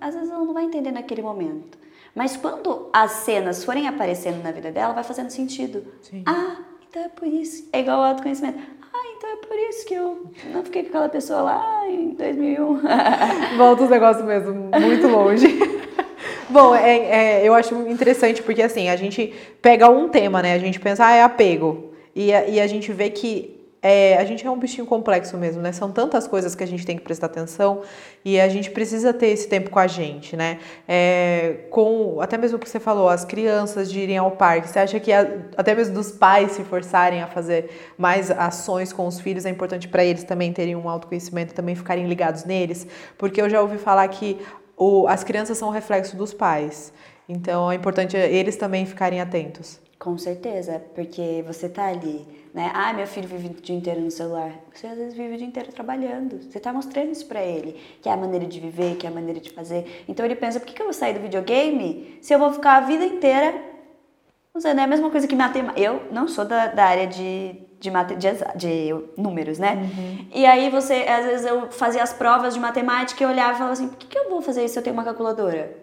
às vezes ela não vai entender naquele momento. Mas quando as cenas forem aparecendo na vida dela, vai fazendo sentido. Sim. Ah, então é por isso. É igual ao autoconhecimento. Ah, então é por isso que eu não fiquei com aquela pessoa lá em 2001. Volta os negócios mesmo, muito longe. Bom, é, é, eu acho interessante porque assim, a gente pega um tema, né? A gente pensa, ah, é apego. E a, e a gente vê que é, a gente é um bichinho complexo mesmo, né? São tantas coisas que a gente tem que prestar atenção e a gente precisa ter esse tempo com a gente, né? É, com até mesmo o que você falou, as crianças de irem ao parque. Você acha que a, até mesmo dos pais se forçarem a fazer mais ações com os filhos é importante para eles também terem um autoconhecimento, também ficarem ligados neles? Porque eu já ouvi falar que o, as crianças são reflexo dos pais. Então é importante eles também ficarem atentos. Com certeza, porque você tá ali né? Ah, meu filho vive o dia inteiro no celular. Você às vezes vive o dia inteiro trabalhando. Você está mostrando isso para ele, que é a maneira de viver, que é a maneira de fazer. Então ele pensa, por que, que eu vou sair do videogame se eu vou ficar a vida inteira usando? É a mesma coisa que matemática. Eu não sou da, da área de, de, mate, de, de números, né? Uhum. E aí você, às vezes eu fazia as provas de matemática e olhava e falava assim, por que, que eu vou fazer isso se eu tenho uma calculadora?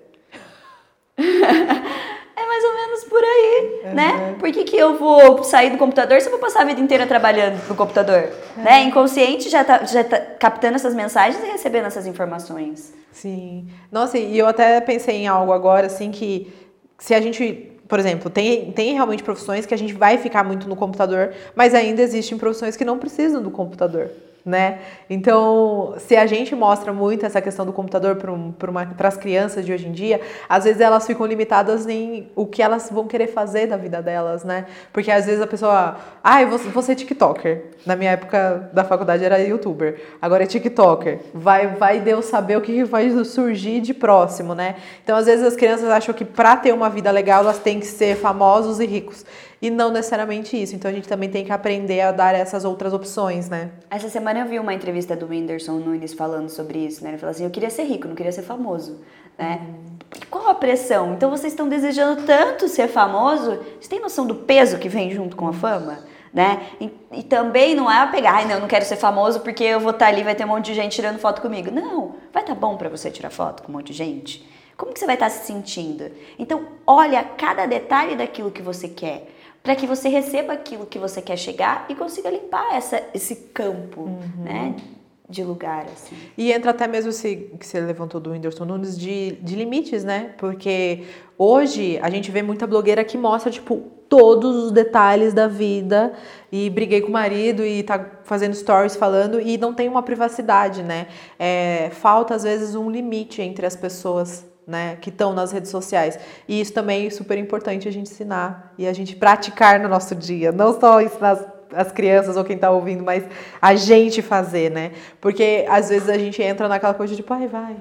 É mais ou menos por aí, uhum. né? Por que, que eu vou sair do computador se eu vou passar a vida inteira trabalhando no computador? Uhum. Né? Inconsciente já tá, já tá captando essas mensagens e recebendo essas informações. Sim. Nossa, e eu até pensei em algo agora, assim, que se a gente por exemplo, tem, tem realmente profissões que a gente vai ficar muito no computador, mas ainda existem profissões que não precisam do computador. Né? Então, se a gente mostra muito essa questão do computador para as crianças de hoje em dia, às vezes elas ficam limitadas em o que elas vão querer fazer da vida delas, né? Porque às vezes a pessoa, ah, eu vou, vou ser TikToker. Na minha época da faculdade era YouTuber, agora é TikToker. Vai, vai Deus saber o que vai surgir de próximo, né? Então, às vezes as crianças acham que para ter uma vida legal elas têm que ser famosos e ricos e não necessariamente isso. Então a gente também tem que aprender a dar essas outras opções, né? Essa semana eu vi uma entrevista do Whindersson Nunes falando sobre isso, né? Ele falou assim: eu queria ser rico, não queria ser famoso, né? Uhum. Qual a pressão? Então vocês estão desejando tanto ser famoso? Vocês têm noção do peso que vem junto com a fama? Né? E, e também não é pegar, ai, não, eu não quero ser famoso porque eu vou estar ali vai ter um monte de gente tirando foto comigo. Não, vai estar tá bom para você tirar foto com um monte de gente. Como que você vai estar tá se sentindo? Então, olha cada detalhe daquilo que você quer para que você receba aquilo que você quer chegar e consiga limpar essa, esse campo, uhum. né? De lugar, assim. E entra até mesmo esse que você levantou do Whindersson Nunes de, de limites, né? Porque hoje a gente vê muita blogueira que mostra, tipo, todos os detalhes da vida e briguei com o marido e tá fazendo stories falando e não tem uma privacidade, né? É, falta às vezes um limite entre as pessoas né, que estão nas redes sociais. E isso também é super importante a gente ensinar e a gente praticar no nosso dia, não só ensinar as, as crianças ou quem está ouvindo, mas a gente fazer, né? Porque às vezes a gente entra naquela coisa de, pai, vai,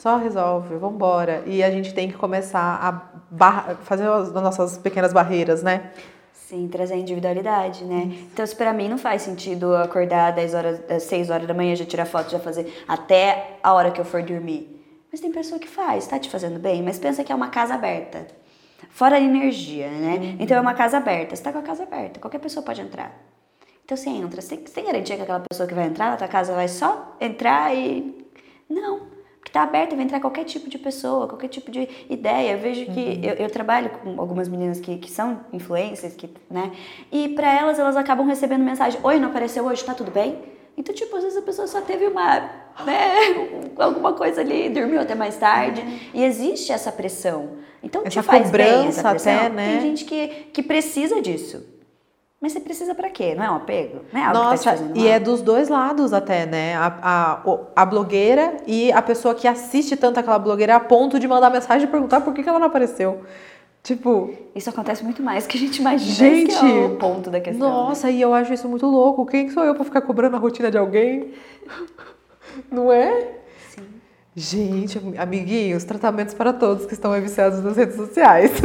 só resolve, vamos embora. E a gente tem que começar a fazer as nossas pequenas barreiras, né? Sim, trazer individualidade, né? Então, isso para mim não faz sentido acordar 10 horas, 6 horas da manhã, já tirar foto, já fazer até a hora que eu for dormir. Mas tem pessoa que faz, tá te fazendo bem, mas pensa que é uma casa aberta. Fora a energia, né? Uhum. Então é uma casa aberta. Você tá com a casa aberta, qualquer pessoa pode entrar. Então você entra, você tem, você tem garantia que aquela pessoa que vai entrar na tua casa vai só entrar e. Não. Porque tá aberta, vai entrar qualquer tipo de pessoa, qualquer tipo de ideia. Eu vejo que uhum. eu, eu, trabalho com algumas meninas que, que são influencers, que, né? E para elas, elas acabam recebendo mensagem: Oi, não apareceu hoje, tá tudo bem? Então, tipo, às vezes a pessoa só teve uma, né, alguma coisa ali, dormiu até mais tarde. Uhum. E existe essa pressão. Então, essa te faz cobrança bem essa pressão. Até, né? Tem gente que, que precisa disso. Mas você precisa para quê? Não é um apego? Não é algo Nossa, que tá te fazendo mal? E é dos dois lados até, né? A, a, a blogueira e a pessoa que assiste tanto aquela blogueira a ponto de mandar mensagem e perguntar por que, que ela não apareceu. Tipo. Isso acontece muito mais que a gente imagina. Gente, Esse é o ponto da questão. Nossa, né? e eu acho isso muito louco. Quem sou eu pra ficar cobrando a rotina de alguém? Não é? Sim. Gente, amiguinhos, tratamentos para todos que estão viciados nas redes sociais.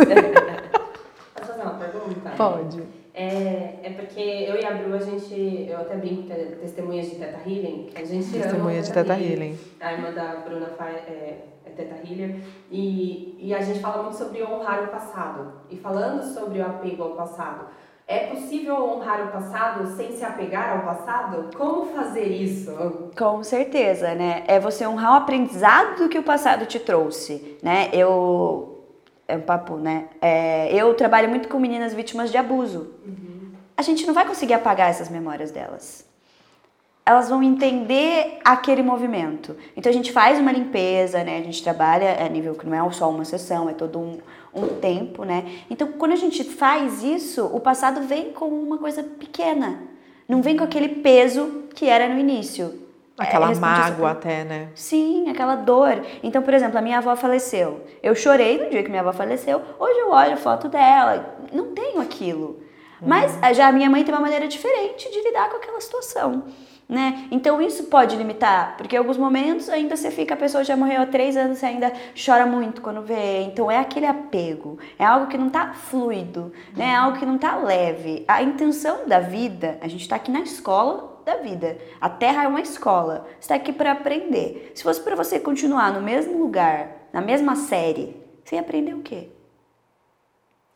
Posso fazer uma pergunta? Pode. É, é porque eu e a Bru, a gente, eu até brinco que é testemunhas de Teta Healing, a gente Testemunha de Teta Healing. Healing. A irmã da Bruna é, é Teta Healer, e, e a gente fala muito sobre honrar o passado. E falando sobre o apego ao passado, é possível honrar o passado sem se apegar ao passado? Como fazer isso? Com certeza, né? É você honrar o aprendizado que o passado te trouxe, né? Eu é um papo, né? É, eu trabalho muito com meninas vítimas de abuso. Uhum. A gente não vai conseguir apagar essas memórias delas. Elas vão entender aquele movimento. Então a gente faz uma limpeza, né? A gente trabalha a nível que não é só uma sessão, é todo um, um tempo, né? Então quando a gente faz isso, o passado vem como uma coisa pequena. Não vem com aquele peso que era no início. Aquela é, mágoa até, né? Sim, aquela dor. Então, por exemplo, a minha avó faleceu. Eu chorei no dia que minha avó faleceu. Hoje eu olho foto dela. Não tenho aquilo. Uhum. Mas já a minha mãe tem uma maneira diferente de lidar com aquela situação. Né? Então isso pode limitar, porque em alguns momentos ainda você fica, a pessoa já morreu há três anos, você ainda chora muito quando vê. Então é aquele apego, é algo que não está fluido, né? é algo que não está leve. A intenção da vida, a gente está aqui na escola da vida. A Terra é uma escola. Está aqui para aprender. Se fosse para você continuar no mesmo lugar, na mesma série, você ia aprender o quê?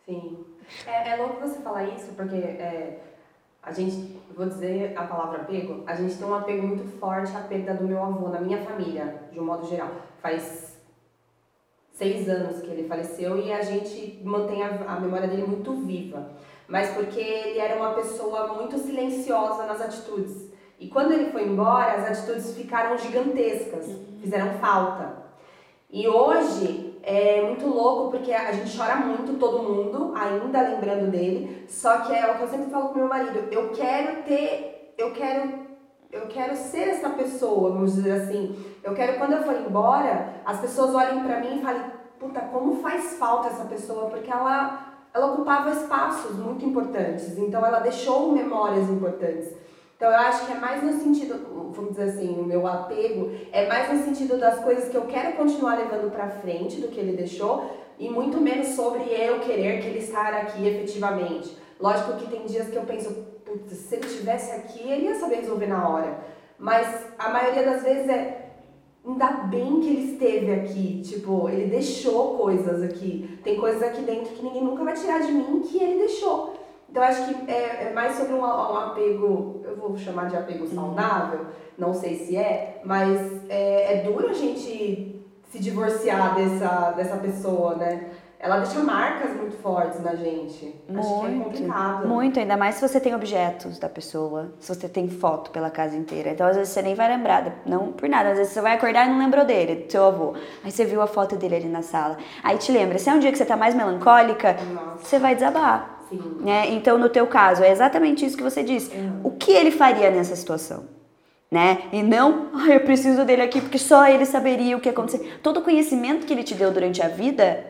Sim. É, é louco você falar isso, porque é, a gente, vou dizer a palavra apego, a gente tem um apego muito forte à perda do meu avô, na minha família, de um modo geral. Faz seis anos que ele faleceu e a gente mantém a, a memória dele muito viva mas porque ele era uma pessoa muito silenciosa nas atitudes. E quando ele foi embora, as atitudes ficaram gigantescas, fizeram falta. E hoje é muito louco porque a gente chora muito, todo mundo, ainda lembrando dele. Só que é o que eu sempre falo pro meu marido: eu quero ter, eu quero eu quero ser essa pessoa, vamos dizer assim. Eu quero quando eu for embora, as pessoas olhem para mim e falem, puta, como faz falta essa pessoa, porque ela ela ocupava espaços muito importantes, então ela deixou memórias importantes. Então eu acho que é mais no sentido, vamos dizer assim, o meu apego é mais no sentido das coisas que eu quero continuar levando para frente do que ele deixou e muito menos sobre eu querer que ele estar aqui efetivamente. Lógico que tem dias que eu penso, putz, se ele estivesse aqui, ele ia saber resolver na hora. Mas a maioria das vezes é ainda bem que ele esteve aqui, tipo, ele deixou coisas aqui. Tem coisas aqui dentro que ninguém nunca vai tirar de mim que ele deixou. Então acho que é, é mais sobre um, um, apego, eu vou chamar de apego uhum. saudável, não sei se é, mas é, é duro a gente se divorciar dessa, dessa pessoa, né? ela deixa marcas muito fortes na gente. Muito, Acho que é complicado. Muito, ainda mais se você tem objetos da pessoa, se você tem foto pela casa inteira. Então, às vezes, você nem vai lembrar, não por nada. Às vezes, você vai acordar e não lembrou dele, do seu avô. Aí você viu a foto dele ali na sala. Aí te lembra, se é um dia que você tá mais melancólica, Nossa. você vai desabar. Sim. Né? Então, no teu caso, é exatamente isso que você disse. Uhum. O que ele faria nessa situação? Né? E não, ah, eu preciso dele aqui porque só ele saberia o que aconteceu. Todo o conhecimento que ele te deu durante a vida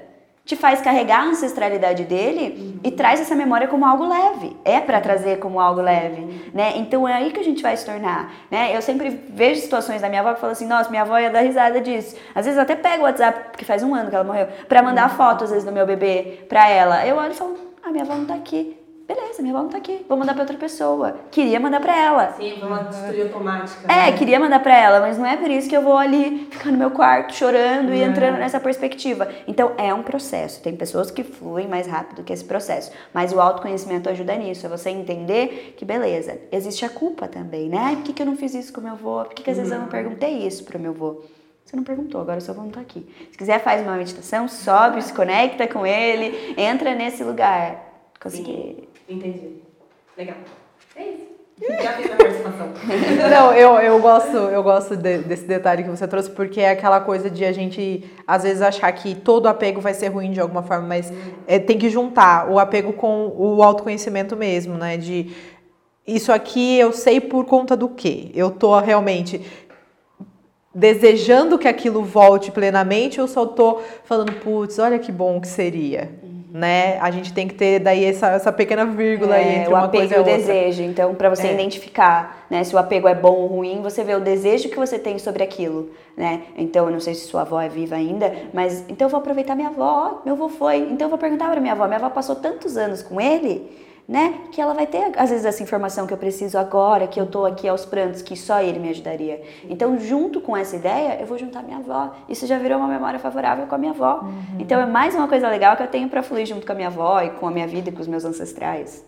te faz carregar a ancestralidade dele uhum. e traz essa memória como algo leve. É para trazer como algo leve, uhum. né? Então é aí que a gente vai se tornar, né? Eu sempre vejo situações da minha avó que falam assim: "Nossa, minha avó ia dar risada disso". Às vezes eu até pego o WhatsApp, porque faz um ano que ela morreu, para mandar uhum. fotos às vezes do meu bebê para ela. Eu olho e falo: "A ah, minha avó não tá aqui" beleza, minha avó não tá aqui, vou mandar pra outra pessoa. Queria mandar pra ela. Sim, foi uma destruir automática. É, né? queria mandar pra ela, mas não é por isso que eu vou ali ficar no meu quarto chorando e entrando nessa perspectiva. Então é um processo. Tem pessoas que fluem mais rápido que esse processo. Mas o autoconhecimento ajuda nisso. É você entender que, beleza, existe a culpa também, né? Ai, por que, que eu não fiz isso com o meu avô? Por que, que às vezes eu não uhum. perguntei isso pro meu avô? Você não perguntou, agora seu avô não tá aqui. Se quiser, faz uma meditação, sobe, se conecta com ele, entra nesse lugar. Consegui. Entendi. Legal. É isso. Já fiz a participação. Não, eu, eu gosto, eu gosto de, desse detalhe que você trouxe, porque é aquela coisa de a gente, às vezes, achar que todo apego vai ser ruim de alguma forma, mas é, tem que juntar o apego com o autoconhecimento mesmo, né? De isso aqui eu sei por conta do quê? Eu tô realmente desejando que aquilo volte plenamente ou só tô falando, putz, olha que bom que seria né? A gente tem que ter daí essa, essa pequena vírgula é, aí entre uma coisa e o outra. desejo. Então, para você é. identificar, né, se o apego é bom ou ruim, você vê o desejo que você tem sobre aquilo, né? Então, eu não sei se sua avó é viva ainda, mas então eu vou aproveitar minha avó, meu avô foi. Então eu vou perguntar para minha avó, minha avó passou tantos anos com ele, né? Que ela vai ter, às vezes, essa informação que eu preciso agora, que eu tô aqui aos prantos, que só ele me ajudaria. Então, junto com essa ideia, eu vou juntar minha avó. Isso já virou uma memória favorável com a minha avó. Uhum. Então, é mais uma coisa legal que eu tenho para fluir junto com a minha avó e com a minha vida e com os meus ancestrais.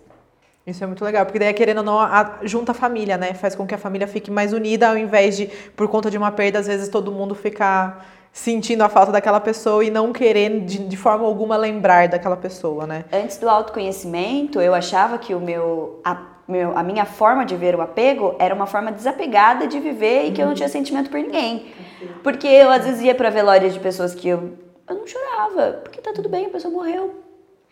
Isso é muito legal, porque daí, querendo ou não, a, junta a família, né? Faz com que a família fique mais unida, ao invés de, por conta de uma perda, às vezes todo mundo ficar sentindo a falta daquela pessoa e não querendo de, de, forma alguma lembrar daquela pessoa, né? Antes do autoconhecimento, eu achava que o meu a, meu, a minha forma de ver o apego era uma forma desapegada de viver e que eu não tinha sentimento por ninguém. Porque eu às vezes ia para velórias de pessoas que eu, eu não chorava, porque tá tudo bem, a pessoa morreu.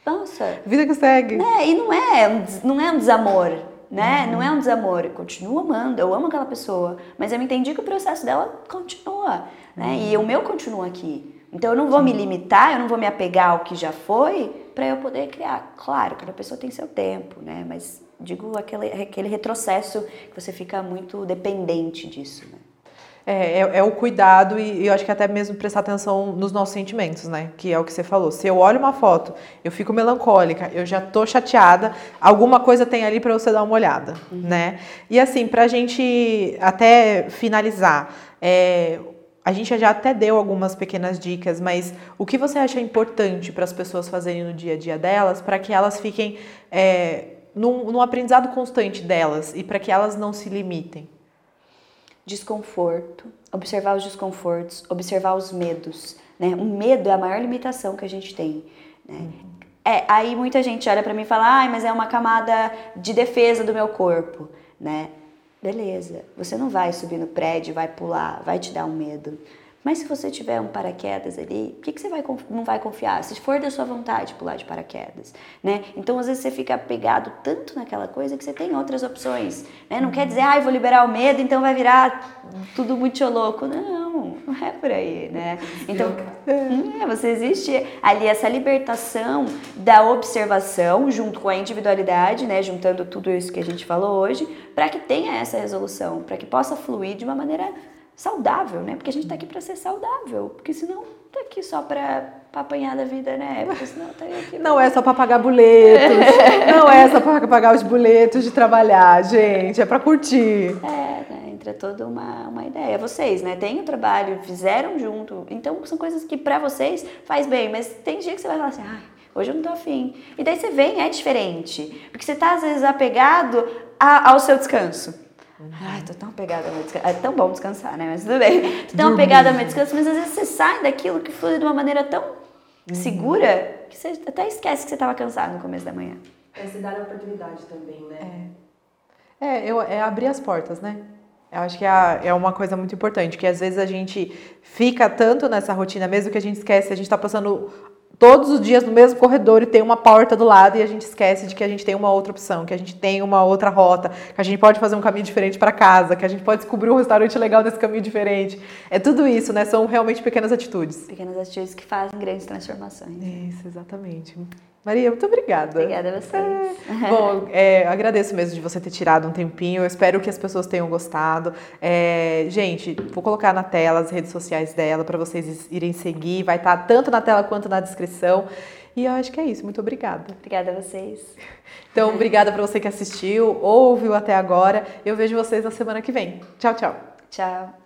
Nossa. Vida que segue. Né? E não é, não é um desamor, né? Uhum. Não é um desamor. Eu continuo amando, eu amo aquela pessoa, mas eu entendi que o processo dela continua né? E o meu continua aqui. Então eu não vou me limitar, eu não vou me apegar ao que já foi para eu poder criar. Claro, cada pessoa tem seu tempo, né? Mas digo aquele, aquele retrocesso que você fica muito dependente disso, né? É, é, é, o cuidado e, e, eu acho que até mesmo prestar atenção nos nossos sentimentos, né? Que é o que você falou. Se eu olho uma foto, eu fico melancólica, eu já tô chateada, alguma coisa tem ali para você dar uma olhada, uhum. né? E assim, pra gente até finalizar, é, a gente já até deu algumas pequenas dicas, mas o que você acha importante para as pessoas fazerem no dia a dia delas, para que elas fiquem é, num, num aprendizado constante delas e para que elas não se limitem? Desconforto, observar os desconfortos, observar os medos. Né? O medo é a maior limitação que a gente tem. Né? Uhum. É, aí muita gente olha para mim e fala, ah, mas é uma camada de defesa do meu corpo. Né? Beleza, você não vai subir no prédio, vai pular, vai te dar um medo. Mas se você tiver um paraquedas ali, por que, que você vai, não vai confiar? Se for da sua vontade pular de paraquedas, né? Então, às vezes, você fica apegado tanto naquela coisa que você tem outras opções, né? Não quer dizer, ah, vou liberar o medo, então vai virar tudo muito louco. Não, não é por aí, né? Então, é, você existe ali essa libertação da observação junto com a individualidade, né? Juntando tudo isso que a gente falou hoje, para que tenha essa resolução, para que possa fluir de uma maneira saudável, né? Porque a gente tá aqui para ser saudável, porque senão tá aqui só para apanhar da vida, né? Porque senão tá aqui. Não é só para pagar boletos, não é só para pagar os boletos de trabalhar, gente, é para curtir. É, né? entra toda uma, uma ideia. Vocês, né? Tem o trabalho, fizeram junto, então são coisas que para vocês faz bem, mas tem dia que você vai falar assim, ai, hoje eu não tô afim. E daí você vem, é diferente, porque você tá às vezes apegado a, ao seu descanso. Ai, tô tão apegada ao meu descanso. É tão bom descansar, né? Mas tudo bem. Tô tão apegada ao meu descanso, mas às vezes você sai daquilo que flui de uma maneira tão uhum. segura que você até esquece que você estava cansado no começo da manhã. É se dar a oportunidade também, né? É, é, eu, é abrir as portas, né? Eu acho que é, é uma coisa muito importante, que às vezes a gente fica tanto nessa rotina, mesmo que a gente esquece, a gente está passando todos os dias no mesmo corredor e tem uma porta do lado e a gente esquece de que a gente tem uma outra opção, que a gente tem uma outra rota, que a gente pode fazer um caminho diferente para casa, que a gente pode descobrir um restaurante legal nesse caminho diferente. É tudo isso, né? São realmente pequenas atitudes. Pequenas atitudes que fazem grandes transformações. Isso, exatamente. Maria, muito obrigada. Obrigada a vocês. É. Bom, é, agradeço mesmo de você ter tirado um tempinho. Eu espero que as pessoas tenham gostado. É, gente, vou colocar na tela as redes sociais dela para vocês irem seguir. Vai estar tá tanto na tela quanto na descrição. E eu acho que é isso. Muito obrigada. Obrigada a vocês. Então, obrigada para você que assistiu, ouviu até agora. Eu vejo vocês na semana que vem. Tchau, tchau. Tchau.